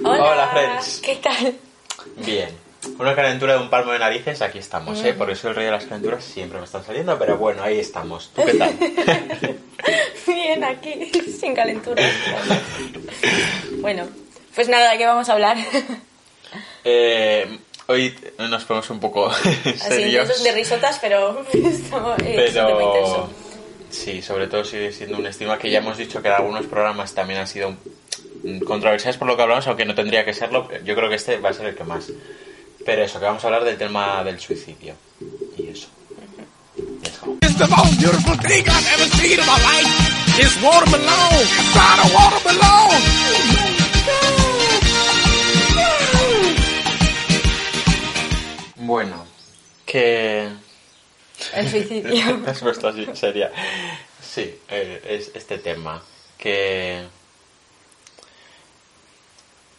Hola, Hola, friends. ¿Qué tal? Bien. Una calentura de un palmo de narices, aquí estamos, ¿eh? Porque soy el rey de las calenturas, siempre me están saliendo, pero bueno, ahí estamos. ¿Tú qué tal? Bien, aquí, sin calentura. Bueno, pues nada, ¿de qué vamos a hablar? Eh, hoy nos ponemos un poco Así, serios. intensos de risotas, pero estamos, eh, Pero. Sí, sobre todo sigue siendo un estigma que ya hemos dicho que en algunos programas también han sido controversiales por lo que hablamos, aunque no tendría que serlo. Yo creo que este va a ser el que más. Pero eso, que vamos a hablar del tema del suicidio. Y eso. Watermelon. Bueno, que... El suicidio. Has puesto así, seria. Sí, eh, es este tema. Que.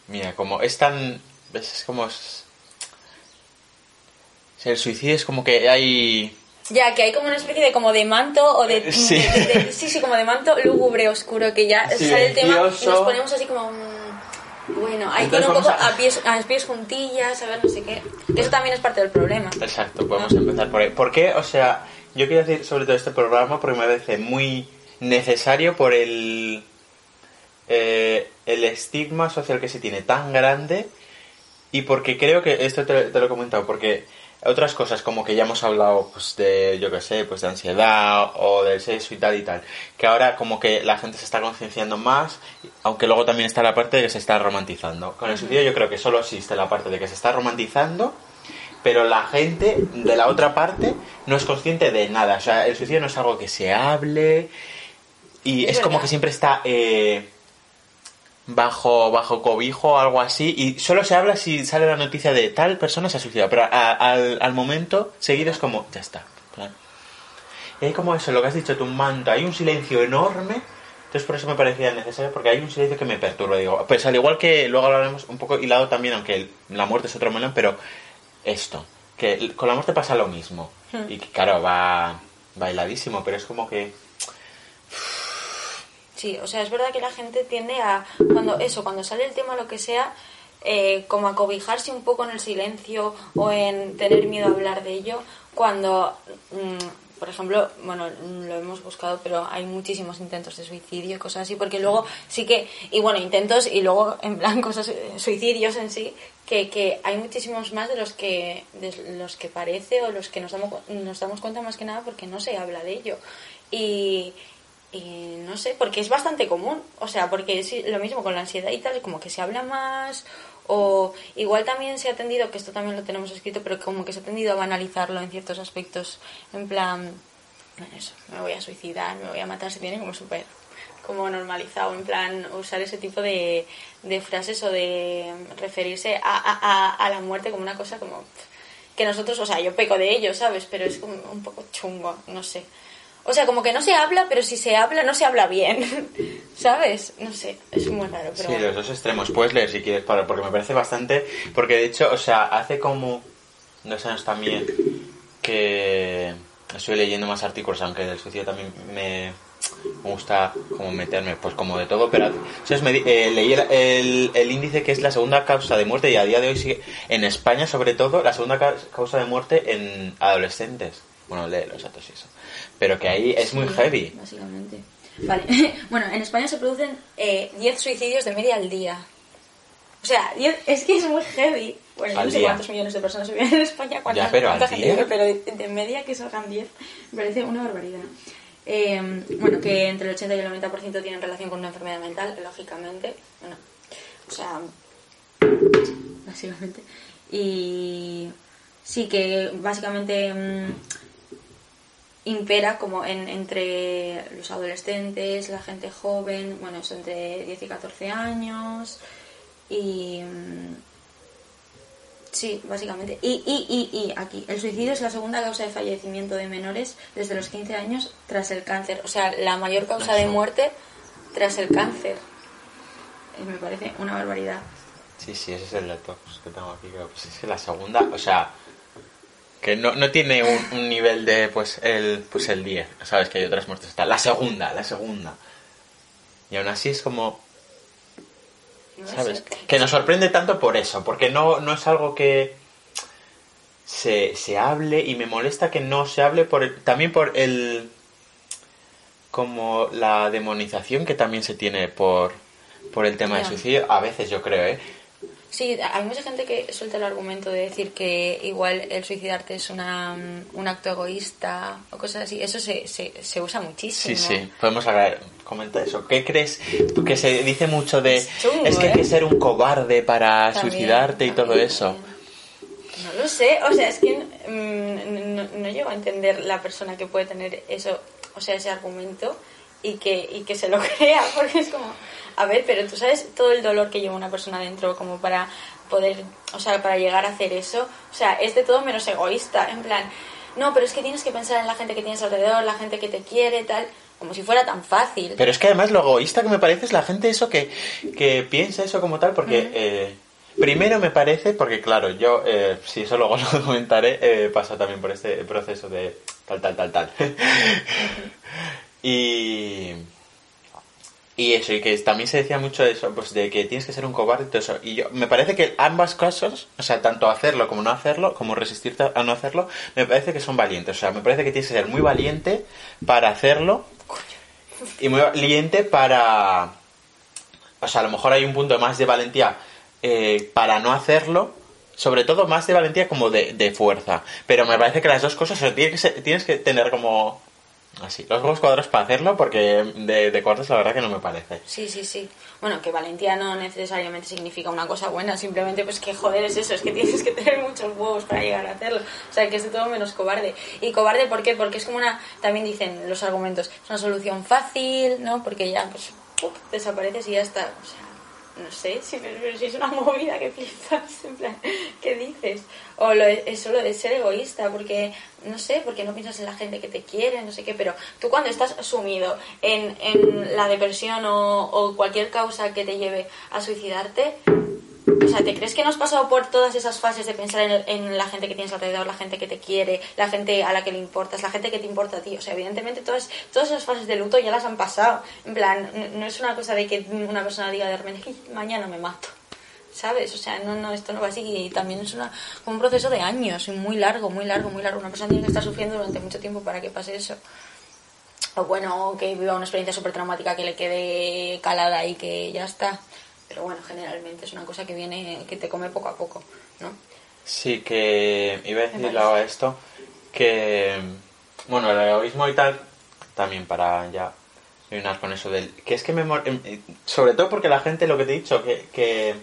Mira, como es tan. ¿Ves? Es como. es- el suicidio es como que hay. Ya, que hay como una especie de como de manto o de... Eh, sí. de- de- sí, sí, como de manto lúgubre, oscuro, que ya sale el tema y nos ponemos así como... Bueno, hay que ir un poco a- a... pies, a pies juntillas, a ver no sé qué. Eso también es parte del problema. Exacto, podemos empezar por ahí. ¿Por qué? O sea, yo quiero decir sobre todo este programa porque me parece muy necesario por el. eh, el estigma social que se tiene tan grande y porque creo que esto te, te lo he comentado porque otras cosas como que ya hemos hablado pues de yo qué sé pues de ansiedad o del sexo y tal y tal que ahora como que la gente se está concienciando más aunque luego también está la parte de que se está romantizando. Con el suicidio yo creo que solo existe la parte de que se está romantizando pero la gente de la otra parte no es consciente de nada. O sea el suicidio no es algo que se hable y Es es, como que siempre está eh, bajo bajo cobijo o algo así y solo se habla si sale la noticia de tal persona se ha suicidado pero a- al, al momento seguido es como ya está plan. y hay como eso lo que has dicho tu manto hay un silencio enorme entonces por eso me parecía necesario porque hay un silencio que me perturba digo pues al igual que luego hablaremos un poco hilado también aunque la muerte es otro melón pero esto que con la muerte pasa lo mismo y que claro va bailadísimo pero es como que Sí, o sea, es verdad que la gente tiende a, cuando eso, cuando sale el tema, lo que sea, eh, como a cobijarse un poco en el silencio o en tener miedo a hablar de ello, cuando, mm, por ejemplo, bueno, lo hemos buscado, pero hay muchísimos intentos de suicidio cosas así, porque luego sí que, y bueno, intentos y luego en plan cosas, eh, suicidios en sí, que, que hay muchísimos más de los que, de los que parece o los que nos damos, nos damos cuenta más que nada porque no se habla de ello. Y, y no sé, porque es bastante común. O sea, porque es lo mismo con la ansiedad y tal, como que se habla más. O igual también se ha tendido, que esto también lo tenemos escrito, pero como que se ha tendido a banalizarlo en ciertos aspectos. En plan, eso, me voy a suicidar, me voy a matar, se tiene como súper como normalizado, en plan, usar ese tipo de, de frases o de referirse a, a, a, a la muerte como una cosa como que nosotros, o sea, yo peco de ello, ¿sabes? Pero es como un poco chungo, no sé. O sea, como que no se habla, pero si se habla, no se habla bien. ¿Sabes? No sé, es muy raro, pero Sí, bueno. los dos extremos. Puedes leer si quieres, para, porque me parece bastante. Porque de hecho, o sea, hace como dos años también que estoy leyendo más artículos, aunque del suicidio también me, me gusta como meterme, pues como de todo. Pero ¿sabes? Me eh, leí el, el- el índice que es la segunda causa de muerte y a día de hoy sigue, en España sobre todo, la segunda ca- causa de muerte en adolescentes. Bueno, lee los datos y eso. Pero que ahí es muy Sí, heavy. Básicamente. Vale. bueno, en España se producen eh, 10 suicidios de media al día. O sea, 10 es que es muy heavy. Bueno, yo no sé día. cuántos millones de personas viven en España, cuánta, Ya, pero al gente día. pero de, de media que salgan 10 me parece una barbaridad. Eh, bueno, que entre el 80 y el 90% tienen relación con una enfermedad mental, lógicamente. Bueno, o sea, básicamente. Y sí que básicamente mm, impera como en, entre los adolescentes, la gente joven, bueno, es entre 10 y 14 años y mm, sí, básicamente. Y, y, y, y aquí, el suicidio es la segunda causa de fallecimiento de menores desde los 15 años tras el cáncer, o sea, la mayor causa de muerte tras el cáncer. Eh, Me parece una barbaridad. Sí, sí, ese es el dato que tengo aquí. Pues es que la segunda, o sea, que no, no tiene un, un nivel de, pues, el pues el 10. Sabes que hay otras muertes. Está la segunda, la segunda. Y aún así es como... ¿Sabes? Que nos sorprende tanto por eso, porque no, no es algo que se, se hable y me molesta que no se hable por el- también por el como la demonización que también se tiene por, por el tema del suicidio, a veces yo creo, ¿eh? Sí, hay mucha gente que suelta el argumento de decir que igual el suicidarte es una, mm, un acto egoísta o cosas así. Eso se, se, se usa Sí, muchísimo. sí, podemos hablar, comenta eso. ¿Qué crees? Porque se dice mucho de, Es chungo, es que hay que ¿eh? ser un cobarde para También, suicidarte y todo eso. No lo sé, o sea, es que mm, no, no llego a entender la persona que puede tener eso, o sea, ese argumento y que, y que se lo crea, porque es como, a ver, pero tú sabes todo el dolor que lleva una persona dentro como para poder, o sea, para llegar a hacer eso, o sea, es de todo menos egoísta, en plan, no, pero es que tienes que pensar en la gente que tienes alrededor, la gente que te quiere, tal, como si fuera tan fácil. Pero es que además lo egoísta que me parece es la gente eso que, que piensa eso como tal, porque eh, primero me parece, porque claro, yo, eh, si eso luego lo comentaré, eh, paso también por este proceso de tal, tal, tal, tal. y... Y eso, y que también se decía mucho eso, pues de que tienes que ser un cobarde y todo eso. Y yo, me parece que ambas cosas, o sea, tanto hacerlo como no hacerlo, como resistirte a no hacerlo, me parece que son valientes. O sea, me parece que tienes que ser muy valiente para hacerlo y muy valiente para... O sea, a lo mejor hay un punto más de valentía eh, para no hacerlo, sobre todo más de valentía como de, de fuerza. Pero me parece que las dos cosas, o sea, tienes que, tienes que tener como... Así, los huevos cuadrados para hacerlo, porque de, de cortes la verdad que no me parece. Sí, sí, sí. Bueno, que valentía no necesariamente significa una cosa buena, simplemente pues que joder es eso, es que tienes que tener muchos huevos para llegar a hacerlo. O sea, que es de todo menos cobarde. ¿Y cobarde por qué? Porque es como una, también dicen los argumentos, es una solución fácil, ¿no? Porque ya pues desapareces y ya está. O sea, no sé, si, pero si es una movida que plan, ¿qué dices? O lo, eso de ser egoísta, porque, no sé, porque no piensas en la gente que te quiere, no sé qué, pero tú cuando estás sumido en, en la depresión o cualquier causa que te lleve a suicidarte, o sea, ¿te crees que no has pasado por todas esas fases de pensar en, en la gente que tienes alrededor, la gente que te quiere, la gente a la que le importas, la gente que te importa a ti? O sea, evidentemente todas, todas esas fases de luto ya las han pasado. En plan, no, no es una cosa de que una persona diga de repente, "Ay, mañana me mato. ¿Sabes? O sea, no, no, esto no va así. Y también es una, un proceso de años, muy largo, muy largo, muy largo. Una persona tiene que estar sufriendo durante mucho tiempo para que pase eso. O bueno, que viva una experiencia súper traumática que le quede calada y que ya está. Pero bueno, generalmente es una cosa que viene, que te come poco a poco, ¿no? Sí, que iba a decir ahora esto, que, bueno, el egoísmo y tal, también para ya terminar con eso del... Que es que me... em, eh, Sobre todo porque la gente, lo que te he dicho, que, que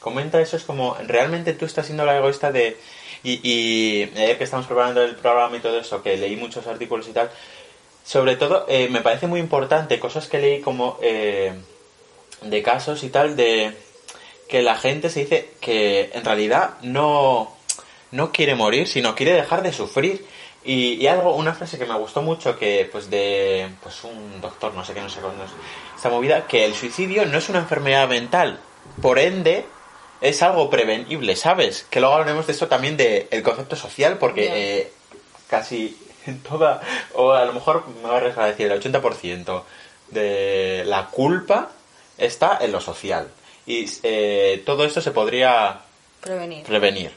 comenta eso es como, realmente tú estás siendo la egoísta de... Y, y ayer que estamos preparando el programa y todo eso, que leí muchos artículos y tal, sobre todo eh, me parece muy importante cosas que leí como eh, de casos y tal de que la gente se dice que en realidad no, no quiere morir, sino quiere dejar de sufrir. Y, y algo, una frase que me gustó mucho, que pues de pues un doctor, no sé qué, no sé cuándo es esta movida, que el suicidio no es una enfermedad mental, por ende es algo prevenible, ¿sabes? Que luego hablaremos de eso también del concepto social, porque eh, casi toda, o a lo mejor me voy a arriesgar a decir el 80% de la culpa está en lo social. Y eh, todo esto se podría Prevenir. prevenir.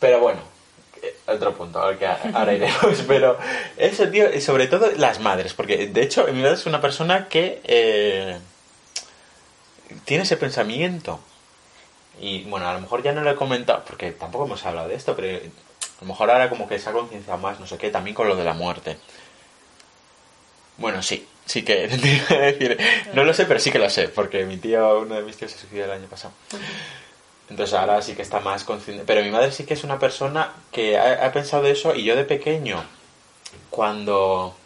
Pero bueno, eh, otro punto al que ahora iremos. Pero eso, tío, y sobre todo las madres, porque de hecho mi madre es una persona que eh, tiene ese pensamiento. Y bueno, a lo mejor ya no lo he comentado, porque tampoco hemos hablado de esto, pero a lo mejor ahora como que se ha concienciado más, no sé qué, también con lo de la muerte. Bueno, sí, sí que no lo sé, pero sí que lo sé, porque mi tío, uno de mis tíos se suicidó el año pasado. Entonces ahora sí que está más consciente. Pero mi madre sí que es una persona que ha, pensado eso y yo de pequeño, cuando...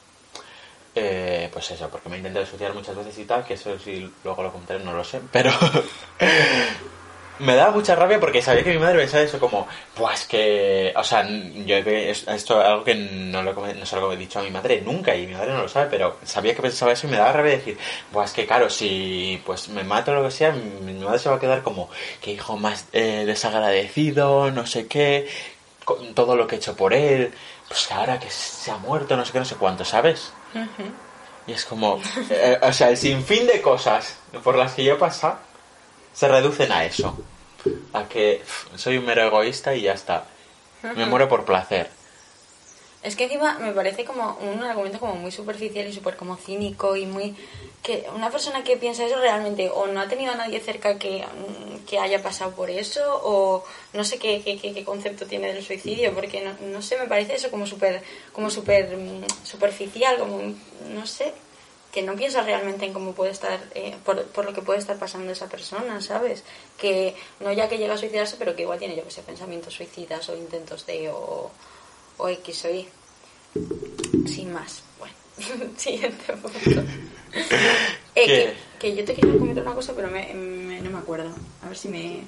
eh, pues eso, porque me he intentado suicidar muchas veces y tal, que eso sí luego lo comentaré, no lo sé, pero... me daba mucha rabia porque sabía que mi madre pensaba eso como, pues que, o sea, yo esto es algo que no, lo, no se lo he dicho a mi madre nunca y mi madre no lo sabe, pero sabía que pensaba eso y me daba rabia decir, pues que claro, si pues me mato o lo que sea, mi, mi madre se va a quedar como, que hijo más eh, desagradecido, no sé qué, con todo lo que he hecho por él, pues ahora que se ha muerto, no sé qué, no sé cuánto, ¿sabes? Y es como, eh, o sea, el sinfín de cosas por las que yo he pasado, se reducen a eso. A que soy un mero egoísta y ya está. Me muero por placer. Es que encima me parece como un argumento como muy superficial y súper como cínico y muy... que una persona que piensa eso realmente o no ha tenido a nadie cerca que, mm, que haya pasado por eso o no sé qué, qué, qué- concepto tiene del suicidio porque no, no sé, me parece eso como súper como súper mm, superficial, como no sé, que no piensa realmente en cómo puede estar, eh, por, por lo que puede estar pasando esa persona, ¿sabes? Que no ya que llega a suicidarse, pero que igual tiene, yo que sé, pensamientos suicidas o intentos de o, o X o Y. Sin más. Bueno, siguiente punto. Eh, que, que yo te quería comentar una cosa, pero me, me- no me acuerdo. A ver si me...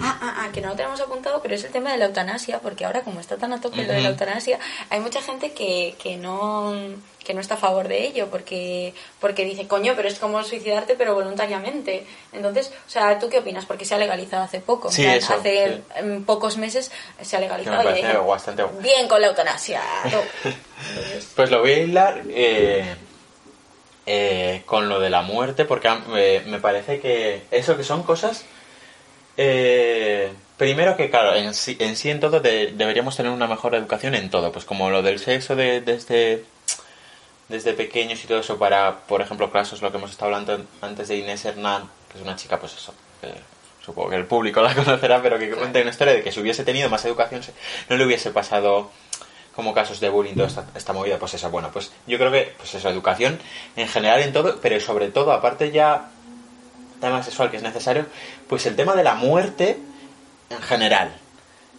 Ah, ah, ah, que no lo tenemos apuntado, pero es el tema de la eutanasia, porque ahora como está tan a tope lo de la eutanasia, hay mucha gente que, que no que no está a favor de ello, porque porque dice, coño, pero es como suicidarte, pero voluntariamente. Entonces, o sea, ¿tú qué opinas? Porque se ha legalizado hace poco, Sí, eso, hace sí. pocos meses se ha Que legalizado. y dije, bastante... Bien con la eutanasia. Pues lo voy a hilar eh, eh, con lo de la muerte, porque eh, me parece que eso que son cosas... eh, primero que, claro, en sí en, sí en todo de- deberíamos tener una mejor educación en todo, pues como lo del sexo de, desde, desde pequeños y todo eso para, por ejemplo, casos, lo que hemos estado hablando antes de Inés Hernán, que es una chica, pues eso, que supongo que el público la conocerá, pero que cuenta una historia de que si hubiese tenido más educación no le hubiese pasado como casos de bullying, toda esta, esta movida, pues eso, bueno, pues yo creo que, pues eso, educación en general en todo, pero sobre todo, aparte ya, tema sexual que es necesario, pues el tema de la muerte en general,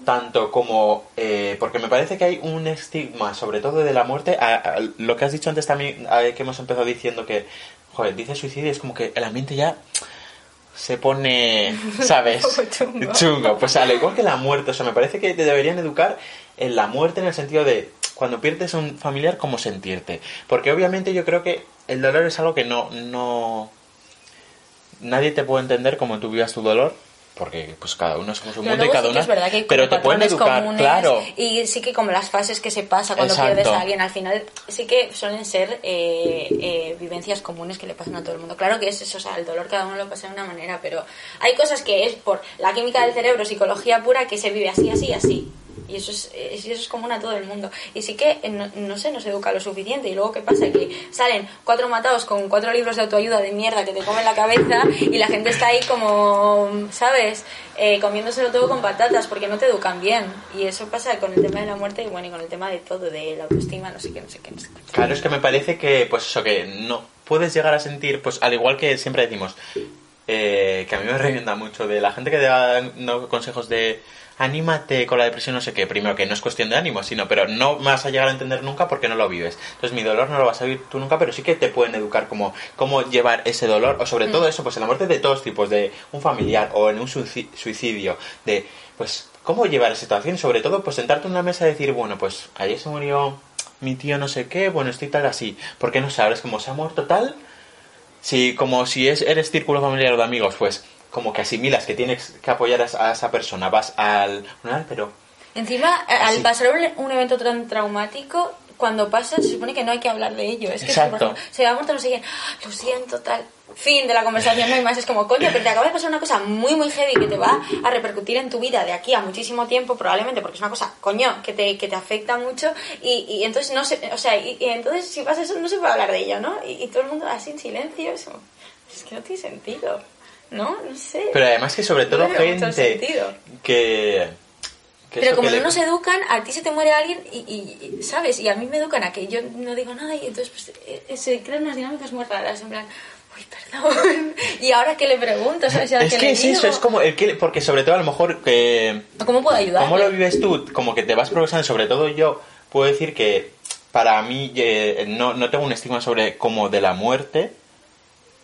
tanto como, eh, porque me parece que hay un estigma, sobre todo de la muerte, a- a lo que has dicho antes también, a- que hemos empezado diciendo que, joder, dice suicidio, es como que el ambiente ya se pone, ¿sabes? Chungo. Pues al igual que la muerte, o sea, me parece que te deberían educar en la muerte en el sentido de cuando pierdes a un familiar, cómo sentirte. Porque obviamente yo creo que el dolor es algo que no, no, nadie te puede entender como tú vivas tu dolor. Porque pues cada uno somos un Pero mundo y cada sí uno. es verdad que como pero te pueden educar, comunes claro. y sí que como las fases que se pasa cuando Exacto. pierdes a alguien al final sí que suelen ser eh, eh, vivencias comunes que le pasan a todo el mundo claro que es eso o sea el dolor cada uno lo pasa de una manera pero hay cosas que es por la química del cerebro psicología pura que se vive así así así y eso es, eso es común a todo el mundo. Y sí que, eh, no, no sé, nos educa lo suficiente. Y luego, ¿qué pasa? Que salen cuatro matados con cuatro libros de autoayuda de mierda que te comen la cabeza y la gente está ahí como, ¿sabes? Eh, comiéndoselo todo con patatas porque no te educan bien. Y eso pasa con el tema de la muerte y bueno, y con el tema de todo, de la autoestima, no sé qué, no sé qué, no sé qué. Claro, es que me parece que, pues eso, que no puedes llegar a sentir, pues al igual que siempre decimos, eh, que a mí me revienta mucho de la gente que da no, consejos de anímate con la depresión, no sé qué, primero que no es cuestión de ánimo, sino, pero no vas a llegar a entender nunca porque no lo vives. Entonces mi dolor no lo vas a vivir tú nunca, pero sí que te pueden educar como cómo llevar ese dolor, o sobre todo eso, pues en la muerte de todos tipos, de un familiar o en un suici- suicidio, de, pues, cómo llevar esa situación, sobre todo, pues sentarte en una mesa y decir, bueno, pues ayer se murió mi tío no sé qué, bueno, estoy tal así, porque no sabes cómo se ha muerto tal, si como si es, eres círculo familiar o de amigos, pues como que asimilas que tienes que apoyar a, esa- persona, vas al funeral, pero Encima, al pasar un, un evento tan traumático, cuando pasa se supone que no hay que hablar de ello. Es que Exacto. se va muerto, no sé quién, "Ah, lo siento, tal. Fin de la conversación, no hay más. Es como, coño, pero te acaba de pasar una cosa muy, muy heavy que te va a repercutir en tu vida de aquí a muchísimo tiempo, probablemente, porque es una cosa, coño, que te, que te afecta mucho. Y, y entonces, no sé, o sea, y, y entonces si pasa eso, no se puede hablar de ello, ¿no? Y, y todo el mundo así en silencio, es, como, es que no tiene sentido, ¿no? No sé. pero además que sobre todo No gente que, que Pero como que no le- nos educan, a ti se te muere alguien y, y- y, ¿sabes? Y a mí me educan a que yo no digo nada y entonces pues eh, se crean unas dinámicas muy raras, en plan, uy, perdón, y ahora qué le pregunto, ¿sabes? ¿Y ahora es que le es eso, es como el que porque sobre todo a lo mejor que ¿Cómo puedo ayudar? ¿Cómo lo vives tú? Como que te vas progresando, sobre todo yo puedo decir que para mí eh, no, no tengo un estigma sobre como de la muerte,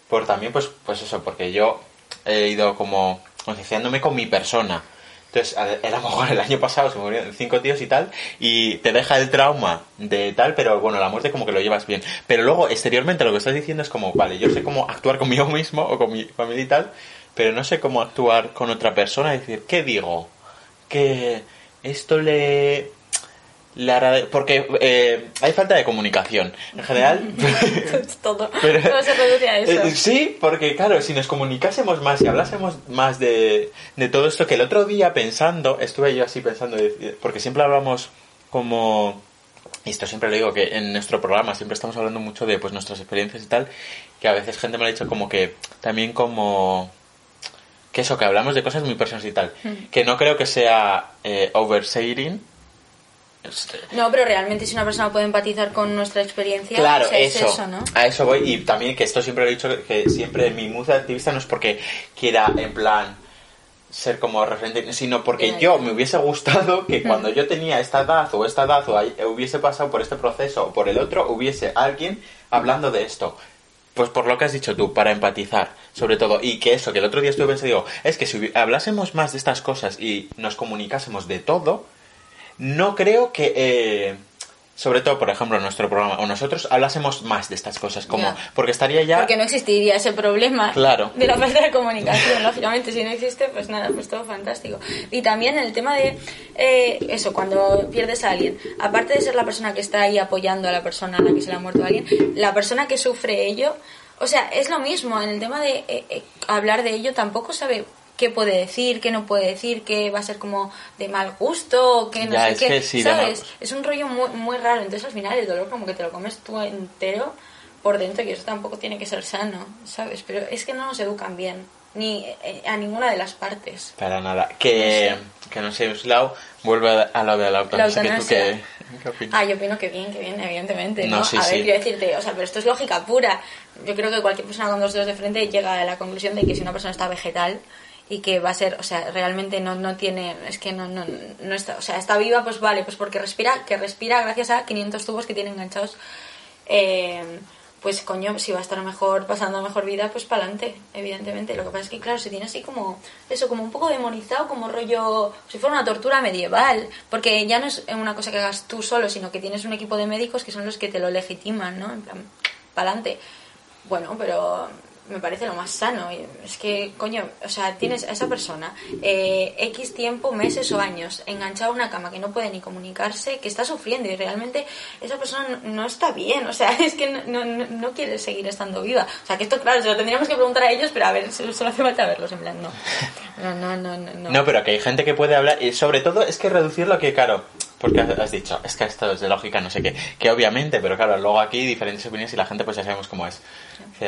por también pues, pues eso, porque yo he ido como concienciándome con mi persona. Entonces, a, lo mejor el año pasado se murieron cinco tíos y tal, y te deja el trauma de tal, pero bueno, la muerte como que lo llevas bien. Pero luego, exteriormente, lo que estás diciendo es como, vale, yo sé cómo actuar conmigo mismo o con mi familia y tal, pero no sé cómo actuar con otra persona, es decir, ¿qué digo? que esto le le agrade- porque eh, hay falta de comunicación. En general... todo, Pero- todo se reduce a eso. Eh, sí, porque claro, si nos comunicásemos más y hablásemos más de, de todo esto, que el otro día pensando, estuve yo así pensando, porque siempre hablamos como... Y esto siempre lo digo, que en nuestro programa siempre estamos hablando mucho de pues nuestras experiencias y tal, que a veces gente me lo ha dicho como que también como... Que eso, que hablamos de cosas muy personales y tal. Que no creo que sea eh, oversharing. Este, No, pero realmente si una persona puede empatizar con nuestra experiencia, Claro, o sea, es eso, eso, ¿no? A eso voy. Y también que esto siempre lo he dicho, que- siempre mi de activista no es porque quiera, en plan, ser como referente, sino porque yo me hubiese gustado que cuando yo tenía esta edad o esta edad o hay- hubiese pasado por este proceso o por el otro, hubiese alguien hablando de esto. Pues por lo que has dicho tú, para empatizar, sobre todo. Y que eso, que el otro día estuve pensando, digo, es que si hablásemos más de estas cosas y nos comunicásemos de todo, no creo que, eh, sobre todo, por ejemplo, en nuestro programa, o nosotros hablásemos más de estas cosas, como, porque estaría ya... Porque no existiría ese problema Claro. de la falta de comunicación, lógicamente. Si no existe, pues nada, pues todo fantástico. Y también el tema de eh, eso, cuando pierdes a alguien, aparte de ser la persona que está ahí apoyando a la persona a la que se le ha muerto alguien, la persona que sufre ello, o sea, es lo mismo. En el tema de eh, eh, hablar de ello, tampoco sabe qué puede decir, qué no puede decir, qué va a ser como de mal gusto, qué no Ya, sé es qué. que sí, ¿Sabes? Es un rollo muy, muy raro. Entonces al final el dolor como que te lo comes tú entero por dentro y eso tampoco tiene que ser sano, ¿sabes? Pero es que no nos educan bien, ni eh, a ninguna de las partes. Para nada. Que, No que no sé, Uslau, vuelve a- lo de la eutanasia. que tú qué, qué opinas? Ah, yo opino que bien, que bien, evidentemente, ¿no? No, sí, a ver, sí. quiero decirte, o sea, pero esto es lógica pura. Yo creo que cualquier persona con dos dedos de frente llega a la conclusión de que si una persona está vegetal y que va a ser, o sea, realmente no, no tiene, es que no, no, no está, o sea, está viva, pues vale, pues porque respira, que respira gracias a 500 tubos que tiene enganchados, eh, pues coño, si va a estar mejor, pasando mejor vida, pues para adelante, evidentemente. Lo que pasa es que, claro, se tiene así como, eso, como un poco demonizado, como rollo, si fuera una tortura medieval, porque ya no es una cosa que hagas tú solo, sino que tienes un equipo de médicos que son los que te lo legitiman, ¿no? En plan, para adelante. Bueno, pero me parece lo más sano. Es que, coño, o sea, tienes a esa persona eh, X tiempo, meses o años, enganchada a una cama que no puede ni comunicarse, que está sufriendo y realmente esa persona no, no está bien. O sea, es que no, no, no quiere seguir estando viva. O sea, que esto, claro, se lo tendríamos que preguntar a ellos, pero a ver, solo solo hace falta verlos. En plan, no. No, no, no, no. no. No, pero que hay gente que puede hablar y sobre todo es que reducirlo que, claro, porque has, dicho, es que esto es de lógica, no sé qué, que obviamente, pero claro, luego aquí diferentes opiniones y la gente pues ya sabemos cómo es.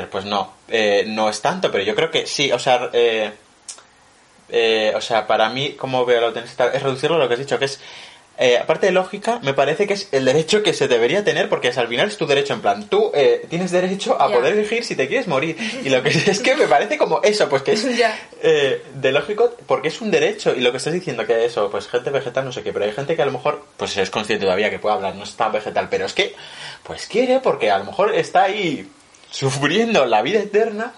Pues no, eh, no es tanto, pero yo creo que sí, o sea, eh, eh, o sea, para mí, como veo la eutanasia, es reducirlo a lo que has dicho, que es, eh, aparte de lógica, me parece que es el derecho que se debería tener, porque es, al final es tu derecho, en plan, tú eh, tienes derecho a poder elegir si te quieres morir. Y lo que es que me parece como eso, pues que es eh, de lógico, porque es un derecho, y lo que estás diciendo que eso, pues gente vegetal, no sé qué, pero hay gente que a lo mejor, pues es consciente todavía que puede hablar, no es tan vegetal, pero es que, pues quiere, porque a lo mejor está ahí sufriendo la vida eterna,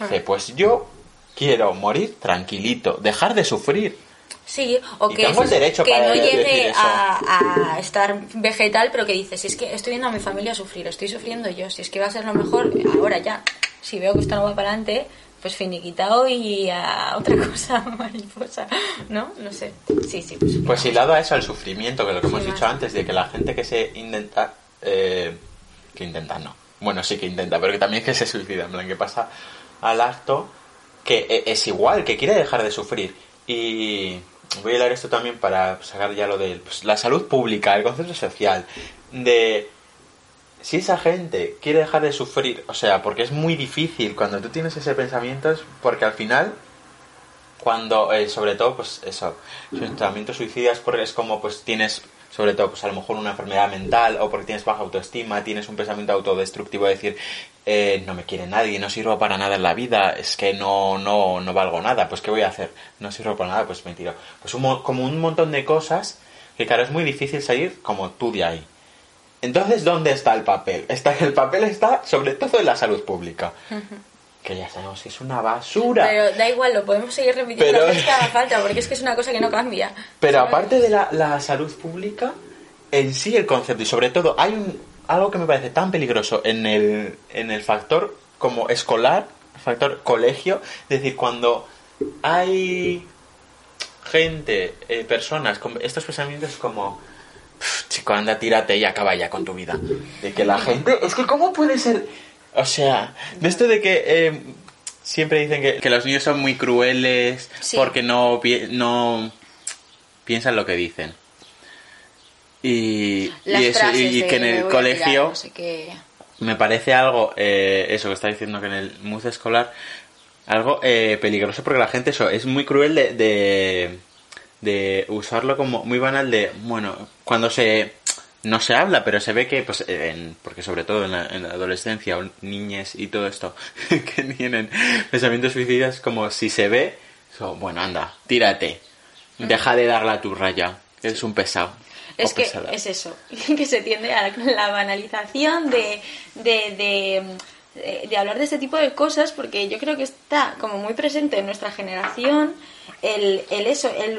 dice, pues yo quiero morir tranquilito, dejar de sufrir. Sí, o Y que, tengo el derecho que para no llegue a, a estar vegetal, pero que dices, si es que estoy viendo a mi familia sufrir, estoy sufriendo yo, si es que va a ser lo mejor, ahora ya. Si veo que esto no va para adelante, pues finiquitado y a otra cosa, mariposa, ¿no? No sé. Sí, sí, pues. Pues hilado a eso, al sufrimiento, que lo que Sí, hemos más. dicho antes, de que la gente que se intenta... eh, que intenta, no. Bueno, sí que intenta, pero que también que se suicida, en plan, que pasa al acto, que e- es igual, que quiere dejar de sufrir. Y voy a hablar esto también para sacar ya lo de pues, la salud pública, el concepto social, de si esa gente quiere dejar de sufrir, o sea, porque es muy difícil cuando tú tienes ese pensamiento, es porque al final cuando eh, sobre todo pues eso pensamientos suicidas porque es como pues tienes sobre todo pues a lo mejor una enfermedad mental o porque tienes baja autoestima tienes un pensamiento autodestructivo de decir eh, no me quiere nadie no sirvo para nada en la vida es que no no no valgo nada pues qué voy a hacer no sirvo para nada pues me tiro pues un mo- como un montón de cosas que claro es muy difícil salir como tú de ahí. Entonces dónde está el papel está el papel está sobre todo en la salud pública. Que ya sabemos que es una basura. Pero da igual, lo podemos seguir repitiendo Pero- que haga falta, porque es que es una cosa que no cambia. Pero ¿sabes? aparte de la, la salud pública, en sí el concepto, y sobre todo hay un, algo que me parece tan peligroso en el, en el factor como escolar, factor colegio, es decir, cuando hay gente, eh, personas con estos pensamientos como "Pff, chico, anda, tírate y acaba ya con tu vida. De que la gente, es que cómo puede ser, o sea, de esto de que eh, siempre dicen que, que los niños son muy crueles Sí. porque no, pi- no piensan lo que dicen. Y, Las y eso, y que en "Me el a colegio tirar", no sé qué. me parece algo, eh, eso que está diciendo que en el MUZ escolar, algo eh, peligroso porque la gente eso es muy cruel de, de, de usarlo como muy banal de, bueno, cuando se no se habla, pero se ve que, pues, en- porque sobre todo en la, en la adolescencia o niñes y todo esto que tienen pensamientos suicidas, como si se ve, so, bueno, anda, tírate, deja de dar la turra ya, que eres un pesado. Es que pesada. es eso, que se tiende a la banalización de, de, de, de- de hablar de este tipo de cosas, porque yo creo que está como muy presente en nuestra generación el, el eso, el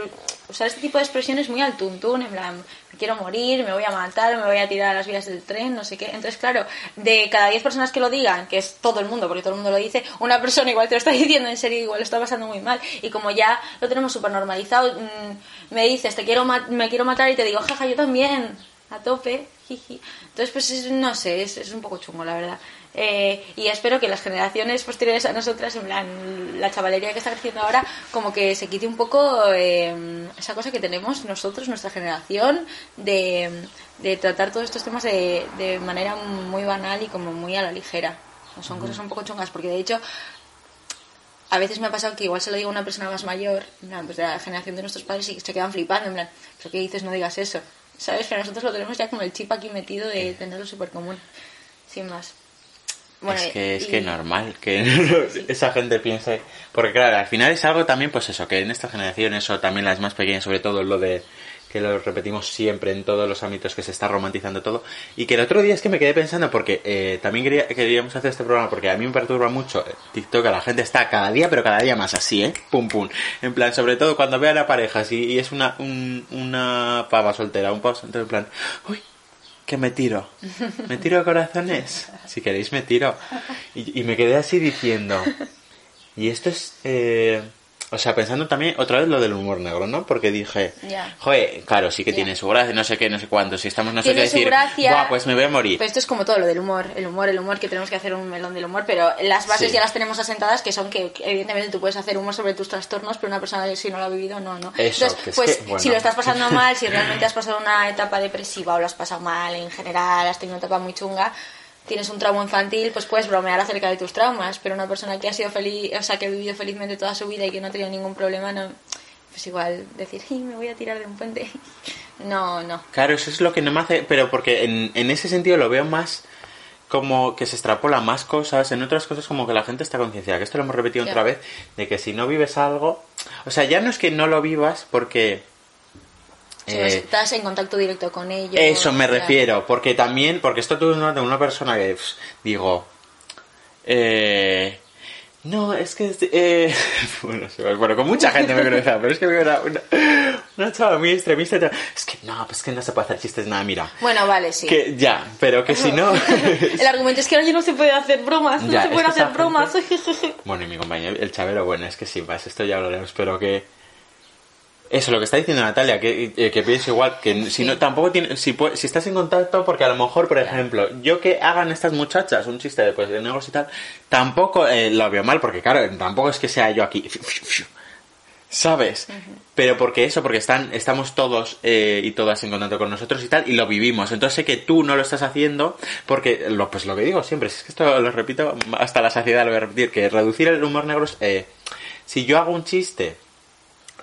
usar este tipo de expresiones muy al tuntún, en plan, me quiero morir, me voy a matar, me voy a tirar a las vías del tren, no sé qué. Entonces, claro, de cada 10 personas que lo digan, que es todo el mundo, porque todo el mundo lo dice, una persona igual te lo está diciendo en serio, igual lo está pasando muy mal. Y como ya lo tenemos súper normalizado, mm, me dices, te quiero me quiero matar y te digo, jaja, yo también, a tope, jiji. Entonces, pues es- no sé, es, es un poco chungo, la verdad. Eh, y espero que las generaciones posteriores a nosotras, en plan, la chavalería que está creciendo ahora, como que se quite un poco eh, esa cosa que tenemos nosotros, nuestra generación, de, de tratar todos estos temas de, de manera muy banal y como muy a la ligera. Son cosas un poco chungas, porque de hecho a veces me ha pasado que igual se lo digo a una persona más mayor, pues de la generación de nuestros padres, y se quedan flipando, en plan, ¿pero qué dices? No digas eso. ¿Sabes? Pero nosotros lo tenemos ya como el chip aquí metido de tenerlo súper común. Sin más. Bueno, es que es y- que normal que esa gente piense porque claro al final es algo también pues eso que en esta generación eso también las más pequeñas sobre todo lo de que lo repetimos siempre en todos los ámbitos que se está romantizando todo y que el otro día es que me quedé pensando porque eh, también quería, queríamos hacer este programa porque a mí me perturba mucho eh, TikTok la gente está cada día pero cada día más así eh pum pum. En plan sobre todo cuando vean a parejas y, y es una un- una pava soltera un pavo soltero en plan uy que me tiro. Me tiro corazones. Si queréis, me tiro. Y, y me quedé así diciendo. Y esto es. eh, o sea, pensando también otra vez lo del humor negro, ¿no? Porque dije. Joder, claro, sí que tiene su gracia, no sé qué, no sé cuánto. Si estamos, no sé qué decir. gracia. Buah, pues me voy a morir. Pero esto es como todo lo del humor, el humor, el humor, que tenemos que hacer un melón del humor, pero las bases Sí. ya las tenemos asentadas, que son que evidentemente tú puedes hacer humor sobre tus trastornos, pero una persona si no lo ha vivido, no, no. Eso, Entonces, que es pues que, bueno. si lo estás pasando mal, si realmente has pasado una etapa depresiva o lo has pasado mal en general, has tenido una etapa muy chunga, tienes un trauma infantil, pues puedes bromear acerca de tus traumas, pero una persona que ha sido feliz, o sea, que ha vivido felizmente toda su vida y que no ha tenido ningún problema, no, pues igual decir, "Ay, me voy a tirar de un puente. No, no. Claro, eso es lo que no me hace. Pero porque en, en ese sentido lo veo más como que se extrapola más cosas, en otras cosas como que la gente está concienciada, que esto lo hemos repetido otra vez, de que si no vives algo, o sea, ya no es que no lo vivas porque... Si eh, estás en contacto directo con ellos. eso me refiero, porque también, porque esto tuve una, una persona que digo, eh, no, es que, eh, bueno, bueno, con mucha gente me conocía, pero es que me una, una, una chava muy extremista, es que no, pues que no se puede hacer chistes, nada, mira, Bueno, vale, sí. que ya, pero que si no, El argumento es que ahora ya no se puede hacer bromas, no se pueden hacer bromas. Bueno, y mi compañero, el chavero, bueno, es que sí, más esto ya hablaremos, pero que... Eso, lo que está diciendo Natalia, que, eh, que pienso igual, que si no, tampoco tiene, si, si estás en contacto, porque a lo mejor, por ejemplo, yo que hagan estas muchachas un chiste de, pues, de negros y tal, tampoco eh, lo veo mal, porque claro, tampoco es que sea yo aquí, ¿sabes? Pero porque eso, porque están, estamos todos eh, y todas en contacto con nosotros y tal, y lo vivimos. Entonces sé que tú no lo estás haciendo, porque, lo, pues lo que digo siempre, si es que esto lo repito hasta la saciedad, lo voy a repetir, que reducir el humor negro es, eh, si yo hago un chiste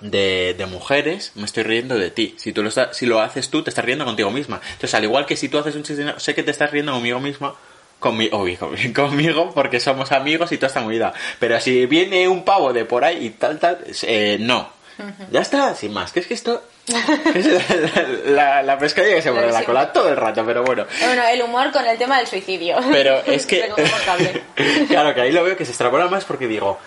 de, de mujeres, me estoy riendo de ti. Si tú lo estás, si lo haces tú, te estás riendo contigo misma. Entonces, al igual que si tú haces un chiste, sé que te estás riendo conmigo mismo, conmigo, conmigo, porque somos amigos y toda esta movida. Pero si viene un pavo de por ahí y tal, tal, eh, no. Ya está, sin más. Que es que esto es la, la, la pescadilla que se mueve la Sí. cola todo el rato, pero bueno. Bueno, el humor con el tema del suicidio. Pero es que. Claro, que ahí lo veo que se extrapola más porque digo.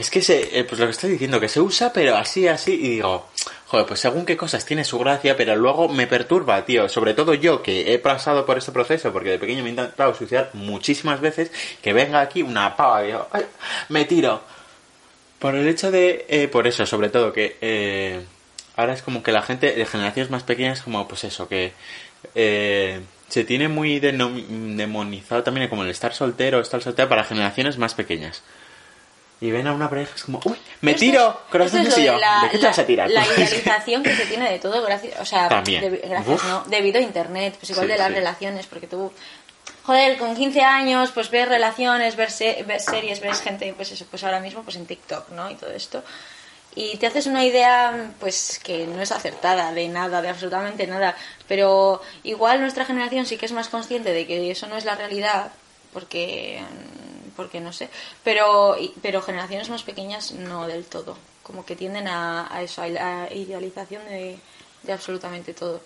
"Uf, Es que se, eh, pues lo que estoy diciendo, que se usa, pero así, así, y digo, joder, pues según qué cosas tiene su gracia, pero luego me perturba, tío. Sobre todo yo, que he pasado por este proceso, porque de pequeño me he intentado suicidar muchísimas veces, que venga aquí una pava digo, "Ay, me tiro. Por el hecho de, eh, por eso, sobre todo, que eh, ahora es como que la gente de generaciones más pequeñas, como pues eso, que eh, se tiene muy demonizado también como el estar soltero, estar soltera para generaciones más pequeñas. Y ven a una pareja, es como, uy, me tiro, es- esto corazones es de la- ¿de qué te la- vas a tirar? La idealización que se tiene de todo, gracias, o sea, También. gracias. ¿no? Debido a internet, pues igual Sí, de las sí. relaciones, porque tú, joder, con 15 años, pues ves relaciones, ves, se- ves series, ves gente, pues eso, pues ahora mismo, pues en TikTok, ¿no? Y todo esto. Y te haces una idea, pues que no es acertada de nada, de absolutamente nada. Pero igual nuestra generación sí que es más consciente de que eso no es la realidad, porque porque no sé. Pero pero generaciones más pequeñas no del todo. Como que tienden a, a eso a la idealización de, de absolutamente todo.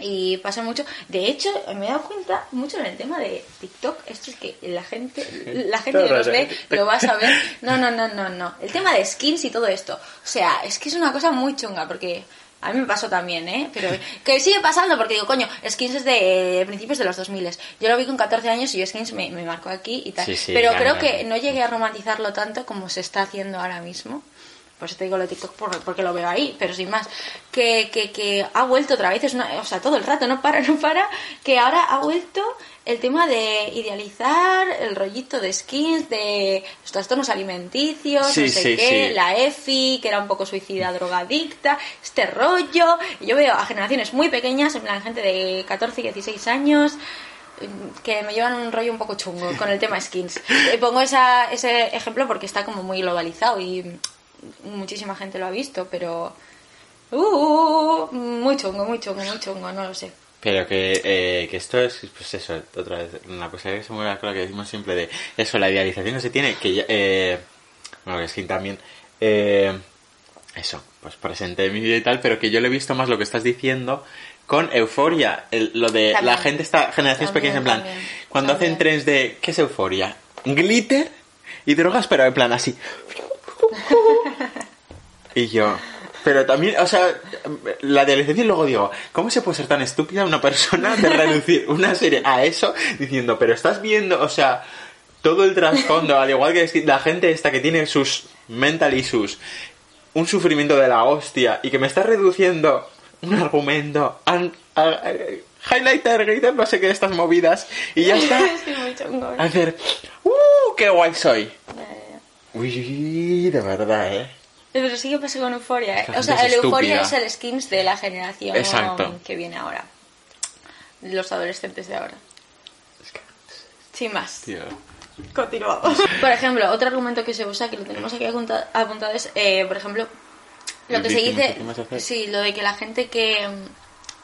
Y pasa mucho. De hecho me he dado cuenta mucho en el tema de TikTok. Esto es que la gente la gente que nos ve lo va a saber. No no no no no. El tema de skins y todo esto. O sea es que es una cosa muy chunga porque a mí me pasó también, ¿eh? Pero que sigue pasando porque digo, coño, Skins es de eh, principios de los 2000. Yo lo vi con 14 años y yo Skins me, me marcó aquí y tal. Sí, sí, Pero claro, creo que no llegué a romantizarlo tanto como se está haciendo ahora mismo. Por eso te digo lo de TikTok por- porque lo veo ahí, pero sin más. Que, que, que ha vuelto otra vez, es una, o sea, todo el rato, no para, no para. Que ahora ha vuelto el tema de idealizar el rollito de skins, de los trastornos alimenticios, Sí, no sé sí, qué, sí. la EFI, que era un poco suicida, drogadicta, este rollo. Yo veo a generaciones muy pequeñas, en plan gente de 14 y 16 años, que me llevan un rollo un poco chungo con el tema skins. Pongo esa, ese ejemplo porque está como muy globalizado y muchísima gente lo ha visto, pero... Uh, muy chungo, muy chungo, muy chungo, no lo sé. Pero que, eh, que esto es, pues eso, otra vez, una cosa que se mueve con lo que decimos siempre de eso, la idealización que se tiene, que ya, eh, bueno, que es que también, eh, eso, pues presente en mi vida y tal, pero que yo le he visto más lo que estás diciendo con euforia, el- lo de También. la gente está, generaciones También, pequeñas en plan, también, cuando hacen trenes de, ¿qué es euforia? Glitter y drogas, pero en plan así. Y yo, pero también, o sea, la idealización y luego digo, ¿cómo se puede ser tan estúpida una persona de reducir una serie a eso diciendo, pero estás viendo, o sea, todo el trasfondo, al igual que la gente esta que tiene sus mental issues, un sufrimiento de la hostia y que me está reduciendo un argumento a, a- a- highlighter, glitter, no sé qué, estas movidas y ya está. ¿eh? Hacer, ¡uh! ¡Qué guay soy! Uy, de verdad, ¿eh? Pero sí que pasa con Euforia, ¿eh? O sea, el Euforia es el skins de la generación Exacto. que viene ahora. Los adolescentes de ahora. Sin más. Tío. Continuamos. Por ejemplo, otro argumento que se usa, que lo tenemos aquí apunta- apuntado, es, eh, por ejemplo, lo que se dice, sí, lo de que la gente que,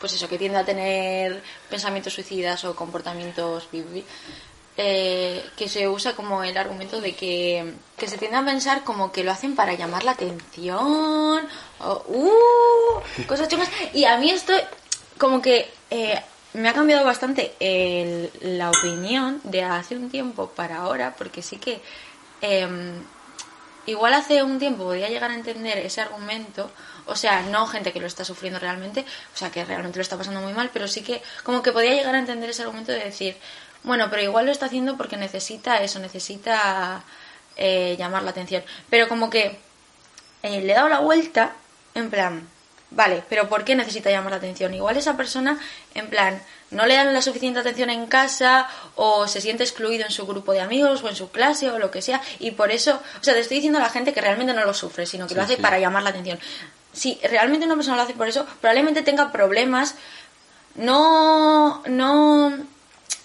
pues eso, que tiende a tener pensamientos suicidas o comportamientos eh, que se usa como el argumento de que, que se tiende a pensar como que lo hacen para llamar la atención, o, uh, cosas chungas. Y a mí esto, como que eh, me ha cambiado bastante el- la opinión de hace un tiempo para ahora, porque sí que em, igual hace un tiempo podía llegar a entender ese argumento, o sea, no gente que lo está sufriendo realmente, o sea, que realmente lo está pasando muy mal, pero sí que como que podía llegar a entender ese argumento de decir, bueno, pero igual lo está haciendo porque necesita eso, necesita eh, llamar la atención. Pero como que eh, le he dado la vuelta, en plan, vale, pero ¿por qué necesita llamar la atención? Igual esa persona, en plan, no le dan la suficiente atención en casa o se siente excluido en su grupo de amigos o en su clase o lo que sea y por eso, o sea, te estoy diciendo a la gente que realmente no lo sufre, sino que lo hace sí. para llamar la atención. Si realmente una persona lo hace por eso, probablemente tenga problemas, no, no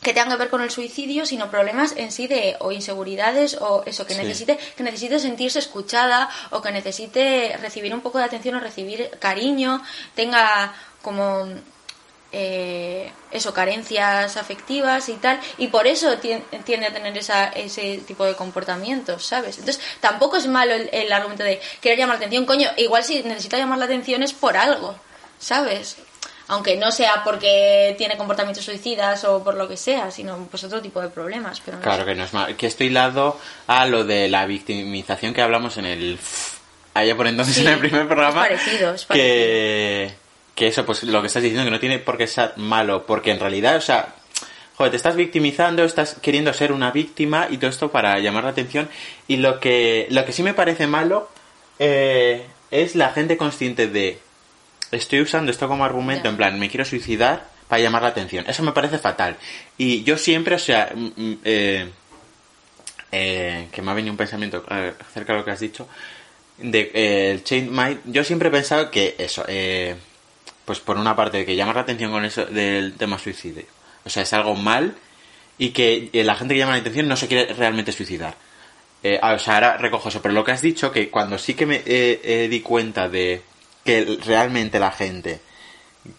que tengan que ver con el suicidio, sino problemas en sí de o inseguridades o eso que Sí. necesite que necesite sentirse escuchada o que necesite recibir un poco de atención o recibir cariño, tenga como eh, eso carencias afectivas y tal y por eso tien- tiende a tener esa, ese tipo de comportamientos, ¿sabes? Entonces tampoco es malo el, el argumento de querer llamar la atención, coño, igual si necesita llamar la atención es por algo, ¿sabes? Aunque no sea porque tiene comportamientos suicidas o por lo que sea, sino pues otro tipo de problemas. Pero no Claro sé. que no es mal. Que estoy hilado a lo de la victimización que hablamos en el. Allá por entonces Sí, en el primer programa. es parecido, es Que, que eso, pues lo que estás diciendo, que no tiene por qué ser malo, porque en realidad, o sea. Joder, te estás victimizando, estás queriendo ser una víctima y todo esto para llamar la atención. Y lo que, lo que sí me parece malo eh, es la gente consciente de estoy usando esto como argumento, en plan, me quiero suicidar para llamar la atención. Eso me parece fatal. Y yo siempre, o sea, mm, mm, eh, eh, que me ha venido un pensamiento eh, acerca de lo que has dicho, de eh, el Chain Mind, yo siempre he pensado que eso, eh, pues por una parte, que llamar la atención con eso del tema suicidio, o sea, es algo mal y que la gente que llama la atención no se quiere realmente suicidar. Eh, ah, o sea, ahora recojo eso, pero lo que has dicho, que cuando sí que me di cuenta de que realmente la gente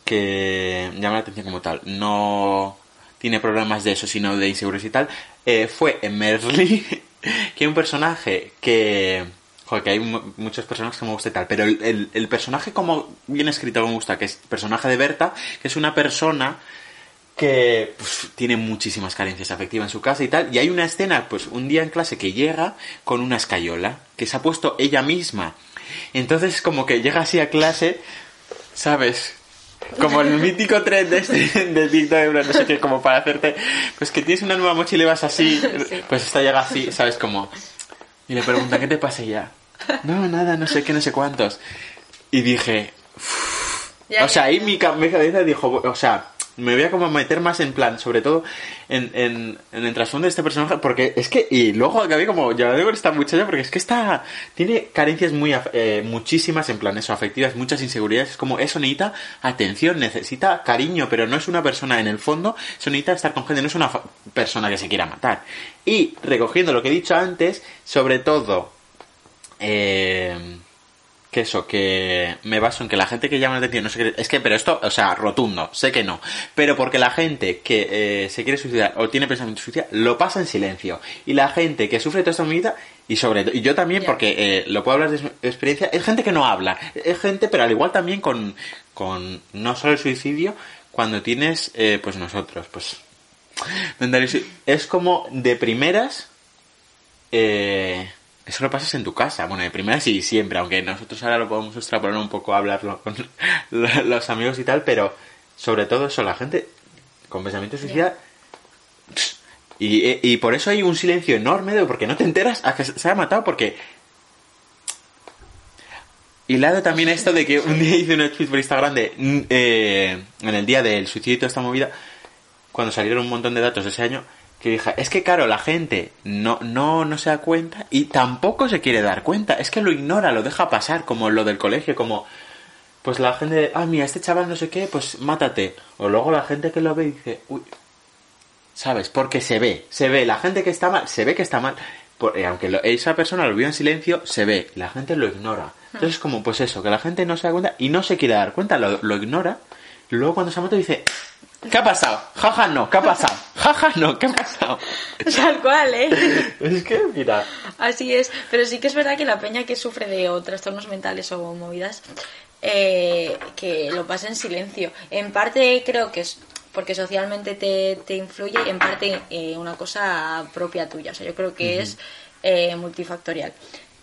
que llama la atención como tal no tiene problemas de eso, sino de inseguridad y tal, eh, fue en Merly, que un personaje que... Joder, que hay mu- muchos personajes que me gusta y tal, pero el personaje como bien escrito me gusta, que es el personaje de Berta, que es una persona que pues, tiene muchísimas carencias afectivas en su casa y tal. Y hay una escena, pues un día en clase que llega con una escayola, que se ha puesto ella misma. Entonces como que llega así a clase, ¿sabes? Como el mítico tren de este de TikTok, no sé qué, como para hacerte, pues que tienes una nueva mochila y vas así, Sí. pues esta llega así, ¿sabes? Como, y le pregunta, ¿qué te pasa ya? No, nada, no sé qué, no sé cuántos. Y dije, Ya, o sea, ahí mi cabeza dijo, o sea, me voy a como meter más en plan, sobre todo en, en, en el trasfondo de este personaje, porque es que, y luego acabé como, ya digo esta muchacha, porque es que está, tiene carencias muy, eh, muchísimas en plan eso, afectivas, muchas inseguridades, es como, eso necesita atención, necesita cariño, pero no es una persona en el fondo, eso necesita estar con gente, no es una persona que se quiera matar. Y recogiendo lo que he dicho antes, sobre todo, eh, que eso, que me baso en que la gente que llama la atención no se quiere... Es que, pero esto, o sea, rotundo, sé que no. Pero porque la gente que eh, se quiere suicidar o tiene pensamiento suicida, lo pasa en silencio. Y la gente que sufre toda esta movida, y sobre todo, y yo también, porque eh, lo puedo hablar de experiencia, es gente que no habla. Es gente, pero al igual también con, con no solo el suicidio, cuando tienes, eh, pues nosotros, pues... Es como de primeras... Eh, eso lo pasas en tu casa. Bueno, de primeras y siempre, aunque nosotros ahora lo podemos extrapolar un poco a hablarlo con lo- los amigos y tal, pero sobre todo eso, la gente con pensamiento suicida. Y, eh, y por eso hay un silencio enorme, de, porque no te enteras a que se ha matado, porque. Y lado también esto de que un día hice un tweet por Instagram de. mm, eh, en el día del suicidio y toda esta movida, cuando salieron un montón de datos de ese año, que dije, es que claro, la gente no, no, no se da cuenta y tampoco se quiere dar cuenta, es que lo ignora, lo deja pasar, como lo del colegio, como, pues la gente, ah, mira, este chaval no sé qué, pues mátate. O luego la gente que lo ve dice, uy, ¿sabes? Porque se ve, se ve, la gente que está mal, se ve que está mal. Por- eh, aunque lo- esa persona lo vio en silencio, se ve, la gente lo ignora. Entonces, como pues eso, que la gente no se da cuenta y no se quiere dar cuenta, lo, lo ignora. Luego cuando se mata dice, ¿qué ha pasado? Jaja, no, ¿qué ha pasado? Jaja, no, ¿qué ha pasado? Tal cual, ¿eh? Es que, mira, Así es, pero sí que es verdad que la peña que sufre de o trastornos mentales o movidas, eh, que lo pasa en silencio. En parte creo que es porque socialmente te, te influye y en parte eh, una cosa propia tuya. O sea, yo creo que es eh, multifactorial.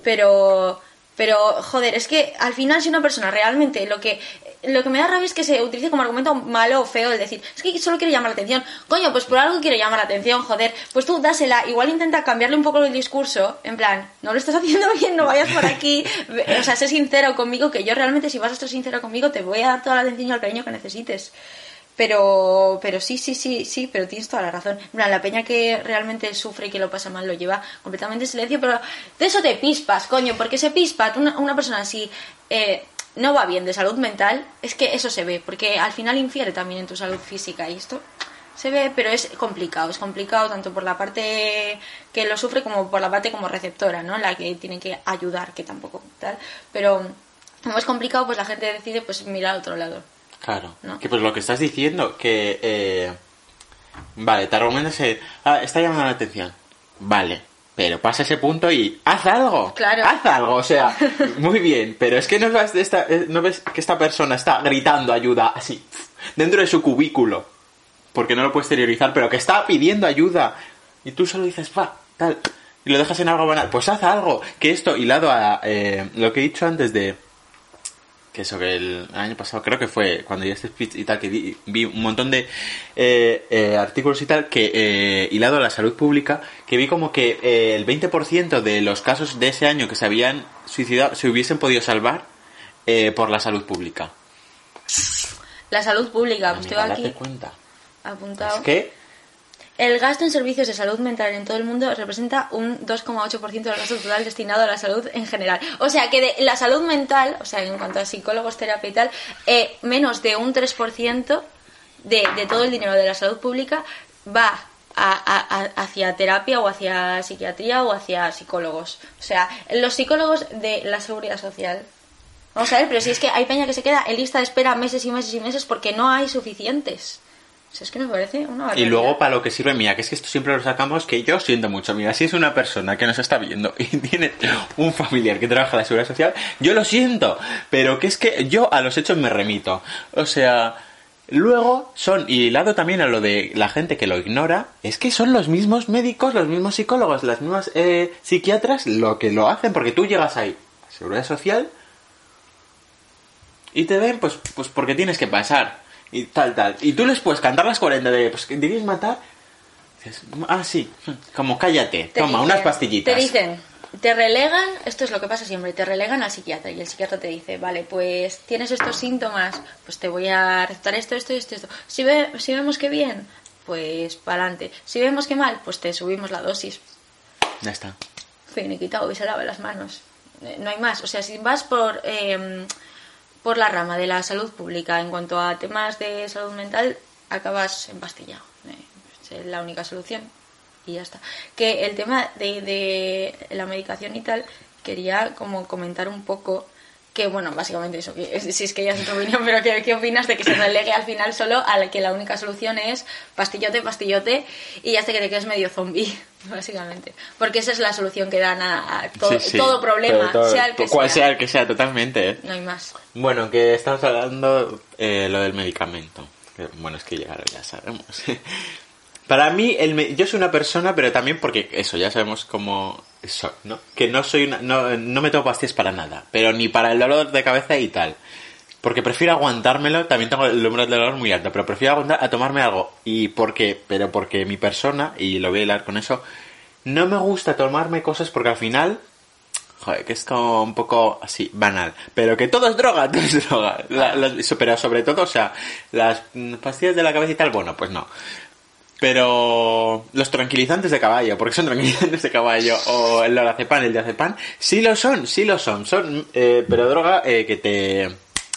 Pero, pero, joder, es que al final si una persona realmente lo que... Lo que me da rabia es que se utilice como argumento malo o feo el decir, es que solo quiere llamar la atención. Coño, pues por algo quiere llamar la atención, joder. Pues tú dásela, igual intenta cambiarle un poco el discurso, en plan, no lo estás haciendo bien, no vayas por aquí. O sea, sé sincero conmigo, que yo realmente si vas a estar sincero conmigo te voy a dar toda la atención y el cariño que necesites. Pero, pero sí, sí, sí, sí, pero tienes toda la razón. Plan, la peña que realmente sufre y que lo pasa mal lo lleva completamente en silencio, pero de eso te pispas, coño, porque se pispa una, una persona así eh, no va bien de salud mental, es que eso se ve, porque al final infiere también en tu salud física y esto se ve, pero es complicado, es complicado tanto por la parte que lo sufre como por la parte como receptora, ¿no? La que tiene que ayudar, que tampoco tal, pero como es complicado, pues la gente decide pues mirar a otro lado. Claro. ¿No? Que pues lo que estás diciendo, que... eh, vale, te argumentas. Ah, está llamando la atención. Vale. Pero pasa ese punto y haz algo. Claro. Haz algo, o sea, muy bien. Pero es que no ves, de esta, eh, no ves que esta persona está gritando ayuda así, dentro de su cubículo. Porque no lo puedes exteriorizar, pero que está pidiendo ayuda. Y tú solo dices, va, tal. Y lo dejas en algo banal. Pues haz algo. Que esto, hilado a eh, lo que he dicho antes de que eso que el año pasado creo que fue cuando ya este speech y tal que vi, vi un montón de eh, eh, artículos y tal que eh, hilado a la salud pública que vi como que eh, el 20% de los casos de ese año que se habían suicidado se hubiesen podido salvar eh, por la salud pública La salud pública, pues date aquí cuenta. apuntado. Es que El gasto en servicios de salud mental en todo el mundo representa un 2,8% del gasto total destinado a la salud en general. O sea que de la salud mental, o sea, en cuanto a psicólogos, terapia y tal, eh, menos de un 3% de, de todo el dinero de la salud pública va a- hacia terapia o hacia psiquiatría o hacia psicólogos. O sea, los psicólogos de la seguridad social. Vamos a ver, pero si es que hay peña que se queda en lista de espera meses y meses y meses porque no hay suficientes. O sea, es que me parece una Y barbaridad. luego para lo que sirve, mira, que es que esto siempre lo sacamos, que yo siento mucho. Mira, si es una persona que nos está viendo y tiene un familiar que trabaja en la seguridad social, yo lo siento, pero que es que yo a los hechos me remito. O sea, luego son, y lado también a lo de la gente que lo ignora, es que son los mismos médicos, los mismos psicólogos, las mismas eh, psiquiatras lo que lo hacen, porque tú llegas ahí, a seguridad social, y te ven, pues, pues porque tienes que pasar. Y tal, tal. Y tú les puedes cantar las 40 de, pues, que quieres matar? Dices, ah, sí. Como cállate. Te Toma, dicen- unas pastillitas. Te dicen, te relegan, esto es lo que pasa siempre, te relegan al psiquiatra y el psiquiatra te dice, vale, pues tienes estos síntomas, pues te voy a recetar esto, esto, esto, esto. Si, ve, si vemos que bien, pues para adelante. Si vemos que mal, pues te subimos la dosis. Ya está. Finiquitado y se lava las manos. Eh, No hay más. O sea, si vas por, eh, por la rama de la salud pública en cuanto a temas de salud mental, acabas empastillado. Eh, es la única solución. Y ya está. Que el tema de, de la medicación y tal, quería como comentar un poco que, bueno, básicamente eso, que si es que ya es tu opinión, pero ¿qué, qué opinas de que se relegue al final solo a la que la única solución es pastillote, pastillote y hasta que te quedes medio zombie, básicamente? Porque esa es la solución que dan a, a todo, Sí, sí. todo problema, todo- sea el que cual sea. sea el que sea, totalmente. ¿eh? No hay más. Bueno, que estamos hablando eh, lo del medicamento. Bueno, es que ya, ya sabemos. Para mí, el me- yo soy una persona, pero también porque eso, ya sabemos cómo soy, ¿no? Que no soy una, no, no me tomo pastillas para nada, pero ni para el dolor de cabeza y tal. Porque prefiero aguantármelo, también tengo el número de dolor muy alto, pero prefiero aguantar a tomarme algo. Y porque, pero porque mi persona, y lo voy a hilar con eso, no me gusta tomarme cosas porque al final Joder, que es como un poco así, banal. Pero que todo es droga, todo es droga. La- pero sobre todo, o sea, las mm, pastillas de la cabeza y tal, bueno, pues no. Pero los tranquilizantes de caballo, porque son tranquilizantes de caballo, o el lorazepam, el diazepam, sí lo son, sí lo son. Son, eh, pero droga eh, que te...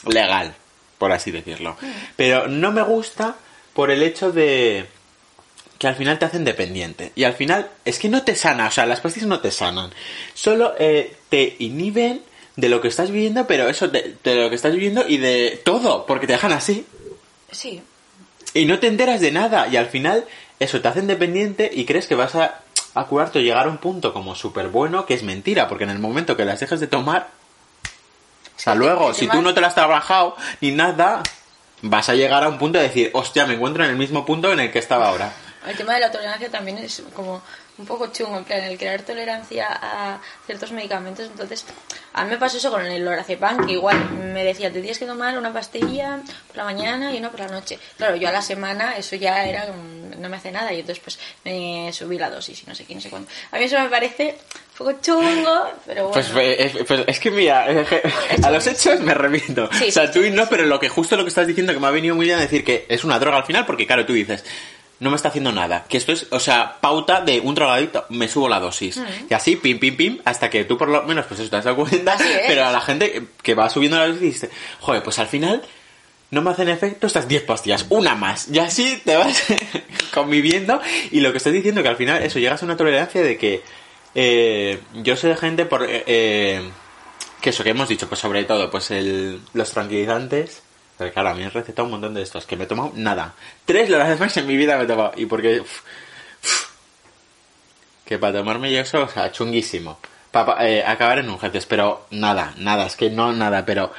legal, por así decirlo. Pero no me gusta por el hecho de que al final te hacen dependiente. Y al final es que no te sana, o sea, las pastillas no te sanan. Solo eh, te inhiben de lo que estás viviendo, pero eso, de, de lo que estás viviendo y de todo, porque te dejan así. Sí. Y no te enteras de nada. Y al final, eso, te hacen dependiente y crees que vas a, a curarte o llegar a un punto como súper bueno, que es mentira, porque en el momento que las dejes de tomar, hasta luego, si tú no te las has trabajado ni nada, vas a llegar a un punto de decir, hostia, me encuentro en el mismo punto en el que estaba ahora. El tema de la tolerancia también es como un poco chungo, en plan, el crear tolerancia a ciertos medicamentos. Entonces, a mí me pasó eso con el lorazepam, que igual me decía, te tienes que tomar una pastilla por la mañana y una por la noche. Claro, yo a la semana eso ya era, no me hace nada y entonces pues me subí la dosis y no sé qué, no sé cuándo. A mí eso me parece un poco chungo, pero bueno. Pues, eh, es, pues es que mira, a los hechos me remito. Sí, o sea, sí, tú sí, no, pero lo que justo lo que estás diciendo que me ha venido muy bien a decir que es una droga al final, porque claro, tú dices, no me está haciendo nada. Que esto es, o sea, pauta de un drogadito, me subo la dosis. Y así, pim, pim, pim, hasta que tú por lo menos, pues eso te has dado cuenta. Pero a la gente que- que va subiendo la dosis dice, joder, pues al final no me hacen efecto estas 10 pastillas, una más. Y así te vas conviviendo. Y lo que estoy diciendo que al final eso llegas a una tolerancia de que eh, yo sé de gente por eh, eh, que eso que hemos dicho, pues sobre todo, pues el, los tranquilizantes. Pero claro, a mí me han recetado un montón de estos, que me he tomado nada. Tres lorazepam en mi vida me he tomado. Y porque... uf, uf, que para tomarme yo eso, o sea, chunguísimo. Para acabar en urgencias, pero nada, nada, es que no nada, pero...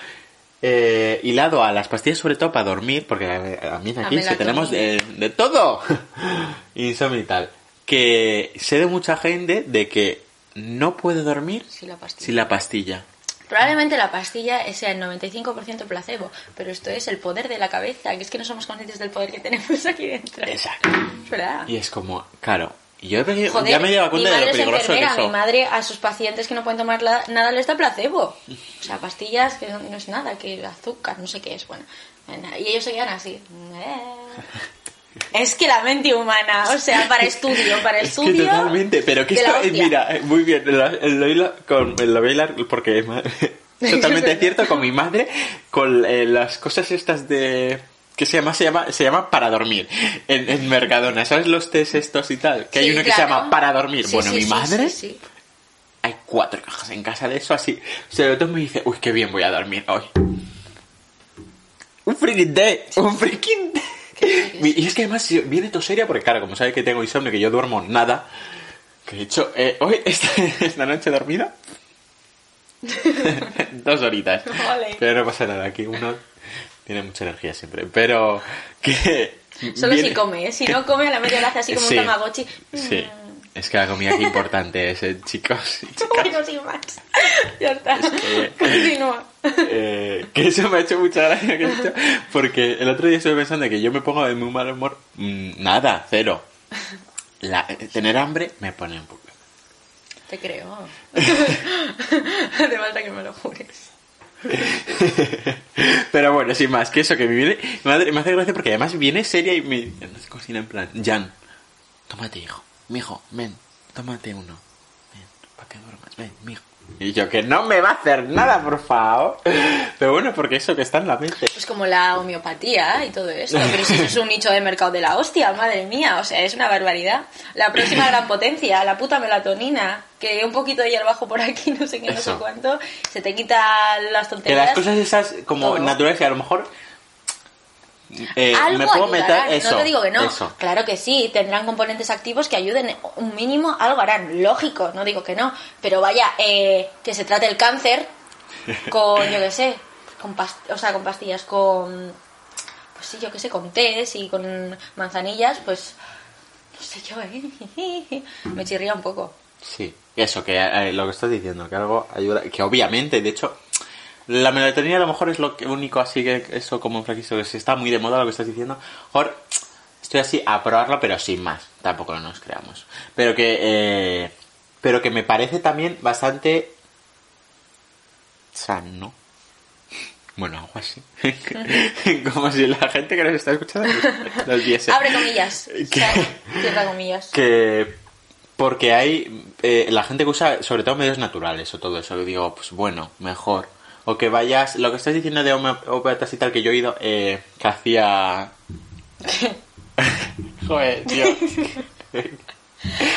Eh, hilado a las pastillas sobre todo para dormir, porque a, a mí aquí que tenemos de, de todo. Insomnio y tal. Que sé de mucha gente de que no puede dormir Sí, la pastilla. sin la pastilla. Probablemente la pastilla sea el 95% placebo, pero esto es el poder de la cabeza, que es que no somos conscientes del poder que tenemos aquí dentro. Exacto. Verdad. Y es como, claro, yo he- Joder, ya me he dado cuenta mi de lo es peligroso que eso. mi madre a sus pacientes que no pueden tomar la- nada les da placebo. O sea, pastillas que no, no es nada, que azúcar, no sé qué es, bueno. Y ellos se quedan así. Es que la mente humana, o sea, para estudio, para Es que estudio. totalmente, pero que esto, eh, mira, eh, muy bien, lo, lo hilo con, lo voy a hilar porque es totalmente cierto con mi madre, con eh, las cosas estas de... que se llama? Se llama, se llama para dormir en, en Mercadona, ¿sabes los test estos y tal? Que hay uno que se llama para dormir. Sí, bueno, sí, mi madre... Hay cuatro cajas en casa de eso, así. O sea, el otro me dice, uy, qué bien voy a dormir hoy. Un freaking day, un freaking day. Y es que además viene todo seria porque, claro, como sabe que tengo insomnio, que yo duermo nada, que de hecho, eh, hoy, esta, esta noche dormida, dos horitas. Vale. Pero no pasa nada, aquí uno tiene mucha energía siempre. Pero que... Solo viene- si come, ¿eh? si no come a la media le hace así como Sí, un tamagotchi. Sí, es que la comida que importante es, eh, chicos. y chicas. Bueno, sin más. Ya está. que- Continúa. Eh, que eso me ha hecho mucha gracia que porque el otro día estuve pensando que yo me pongo de muy mal humor Mm, nada cero La- eh, tener hambre me pone un poco Te creo. Hace falta que me lo jures. pero bueno sin más que eso que me viene madre me hace gracia porque además viene seria y me cocina en plan Jan tómate hijo mijo ven tómate uno ven para que duermas ven mijo y yo que no me va a hacer nada por favor pero bueno porque eso que está en la mente Pues como la homeopatía y todo esto. Pero si eso es un nicho de mercado de la hostia, madre mía. O sea, es una barbaridad. La próxima gran potencia, la puta melatonina. Que un poquito de hierbajo por aquí, no sé qué, no sé cuánto. Se te quita las que tonterías. las cosas esas como todo. naturales que a lo mejor eh, Algo me puedo ayudarán, meter eso no te digo que no. eso. Claro que sí, tendrán componentes activos que ayuden, un mínimo algo harán, lógico, no digo que no. Pero vaya, eh, que se trate el cáncer con, yo qué sé, con pas- o sea, con pastillas, con, pues sí, yo qué sé, con tés y con manzanillas, pues, no sé yo, ¿eh? Me chirría un poco. Sí, eso, que eh, lo que estás diciendo, que algo ayuda, que obviamente, de hecho, la melatonina a lo mejor es lo que- único así que eso como enfraquisto, que si está muy de moda lo que estás diciendo, mejor estoy así a probarlo, pero sin más, tampoco nos creamos. Pero que, eh, pero que me parece también bastante sano. Bueno, algo así. como si la gente que nos está escuchando los viese. Abre comillas, Que- cierra comillas. que porque hay eh, la gente que usa sobre todo medios naturales o todo eso que digo pues bueno mejor o que vayas lo que estás diciendo de homeopatas y tal que yo he oído eh, que hacía joder tío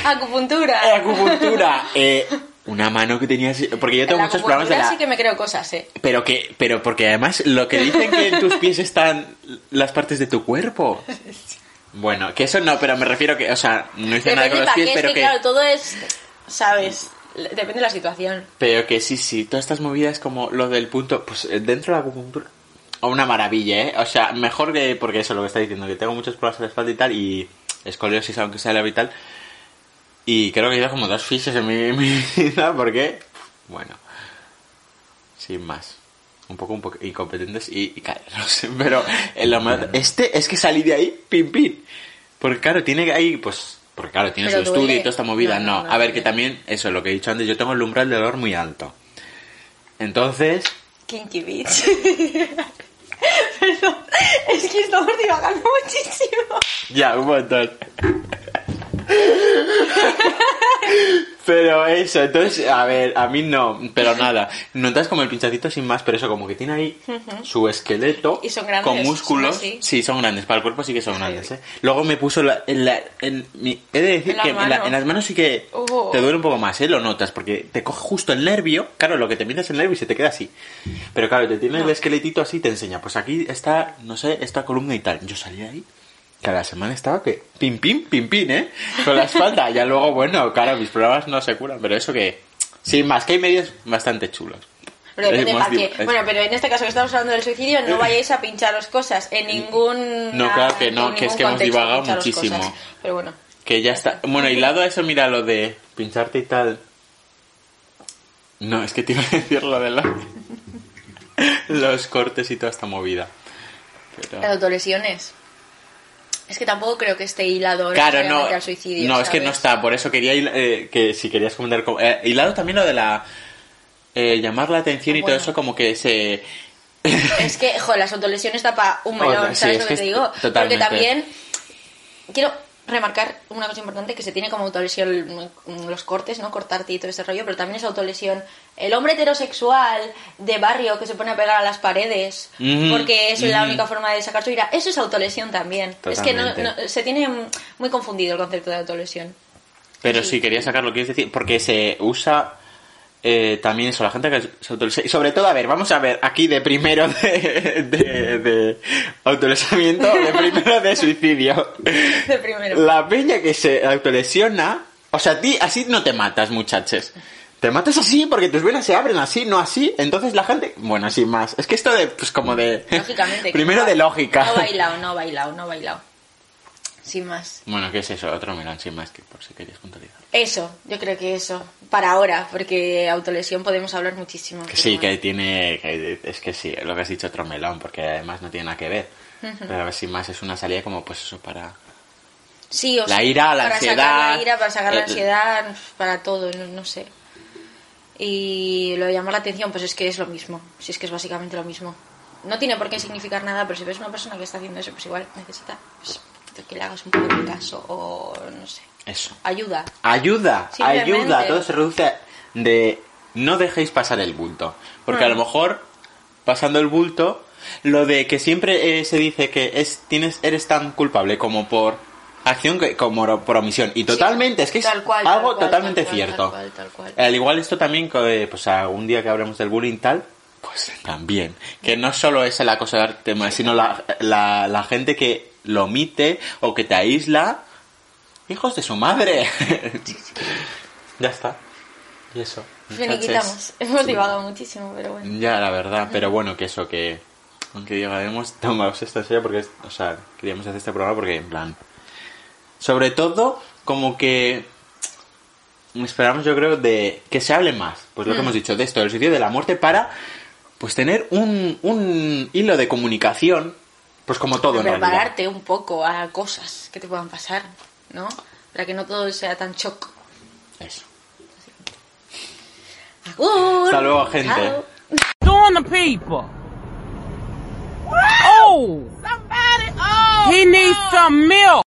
Acupuntura. Eh, acupuntura eh, una mano que tenías porque yo tengo La muchos programas de acupuntura la sí que me creo cosas, eh. pero que pero porque además lo que dicen que en tus pies están las partes de tu cuerpo bueno que eso no pero me refiero que o sea no hice nada con los pies qué, es pero que, que claro, todo es, ¿sabes? Depende de la situación. Pero que sí, sí, todas estas movidas como lo del punto, pues eh, dentro de la acupuntura, una maravilla, ¿eh? O sea, mejor que, porque eso, lo que está diciendo, que tengo muchos problemas de la espalda y tal, y escoliosis, aunque sea leve y tal, y creo que he ido como dos fiches en mi, mi vida, porque, bueno, sin más. Un poco, un poco incompetentes y, y caernos. Pero en lo más- este es que salí de ahí, pim, pim. Porque claro, tiene ahí, pues, porque claro, tiene Pero su estudio y toda esta movida. No, No, no, no a ver, que también, eso, lo que he dicho antes, yo tengo el umbral de dolor muy alto. Entonces, Kinky Beach. Perdón, es que estamos divagando muchísimo. ya, un montón. Pero eso, entonces, a ver, a mí no, pero nada. Notas como el pinchacito sin más, pero eso como que tiene ahí su esqueleto Y son grandes, con músculos. son. Sí, son grandes, para el cuerpo sí que son grandes, ¿eh? Luego me puso la, en la, en mi- he de decir En que en, la- en las manos sí que Oh. te duele un poco más, ¿eh? Lo notas, porque te coge justo el nervio, claro, lo que te miras el nervio y se te queda así. Pero claro, te tiene el esqueletito así y te enseña, pues aquí está, no sé, esta columna y tal. Yo salí de ahí cada semana estaba que pim pim pim pim, ¿eh? Con la espalda. ya luego, bueno, claro, mis problemas no se curan, pero eso que sin más que hay medios bastante chulos. Pero depende para qué. Bueno, pero en este caso que estamos hablando del suicidio, no vayáis a pincharos cosas en ningún. No, claro que no, que es que hemos divagado muchísimo. cosas. Pero bueno. Que ya está. Bueno, y lado a eso, mira lo de pincharte y tal. No, es que te iba a decir lo de la- los cortes y toda esta movida. Pero- Las autolesiones. Es que tampoco creo que esté hilado Claro, no. al suicidio. no, es que no está. Por eso quería eh, que si querías comentar. co- Eh, hilado también lo de la. eh, llamar la atención y todo eso, como que se. Es que, joder, las autolesiones tapa un melón, ¿sabes es lo que que te digo? totalmente. Porque también quiero remarcar una cosa importante que se tiene como autolesión los cortes, ¿no? Cortarte y todo ese rollo, pero también es autolesión el hombre heterosexual de barrio que se pone a pegar a las paredes porque es la única forma de sacar su ira. Eso es autolesión también. Es que no- se tiene muy confundido el concepto de autolesión. Pero Sí. sí, quería sacarlo, quieres decir, porque se usa eh, también eso, la gente que se. Y sobre todo, a ver, vamos a ver aquí de primero de, de, de autolesamiento, de primero de suicidio. De primero. La peña que se autolesiona, o sea, a ti así no te matas, muchachos. Te matas así porque tus venas se abren así, no así. Entonces la gente, bueno, así más. Es que esto de, pues como de... Lógicamente. primero no- de lógica. No bailado, no bailado, no bailado. Sin más. Bueno, ¿qué es eso? Otro melón, sin más que por si querías puntualizar. Eso, yo creo que eso. Para ahora, porque autolesión podemos hablar muchísimo. Que sí, que tiene. que es que sí, lo que has dicho otro melón, porque además no tiene nada que ver. Pero a ver si más es una salida como pues eso para. Sí, o la sea, ira, la para ansiedad, Sacar la ira, para sacar la el- ansiedad, para todo, no, no sé. Y lo de llamar la atención, pues es que es lo mismo. Si es que es básicamente lo mismo. No tiene por qué significar nada, pero si ves una persona que está haciendo eso, pues igual necesita pues, que le hagas un poco de caso o no sé. Eso. Ayuda. Ayuda, ayuda. Todo se reduce de. No dejéis pasar el bulto. Porque a lo Mm. mejor, pasando el bulto, lo de que siempre eh, se dice que es tienes eres tan culpable como por acción que como por omisión. Y totalmente, es que es Tal cual, tal algo cual, totalmente tal cual, cierto. tal cual, tal cual. Al igual esto también, que, pues algún día que hablemos del bullying tal, pues también. Que no solo es el acoso de arte, sino la, la, la gente que lo omite o que te aísla. Hijos de su madre. ya está. Y eso. Finiquitamos. Hemos divagado muchísimo, pero bueno. Ya, la verdad, pero bueno, que eso, que aunque digáamos, tomamos esto en serio porque, es- o sea, queríamos hacer este programa porque, en plan, sobre todo, como que esperamos, yo creo, de que se hable más, pues lo que hemos dicho, de esto, del suicidio, de la muerte, para, pues, tener un, un hilo de comunicación, pues como todo, realidad. prepararte un poco a cosas que te puedan pasar, ¿no? Para que no todo sea tan shock. Eso. Agur. Hasta luego, gente. Chao. Doing the people. Oh! Somebody, oh! He needs some milk.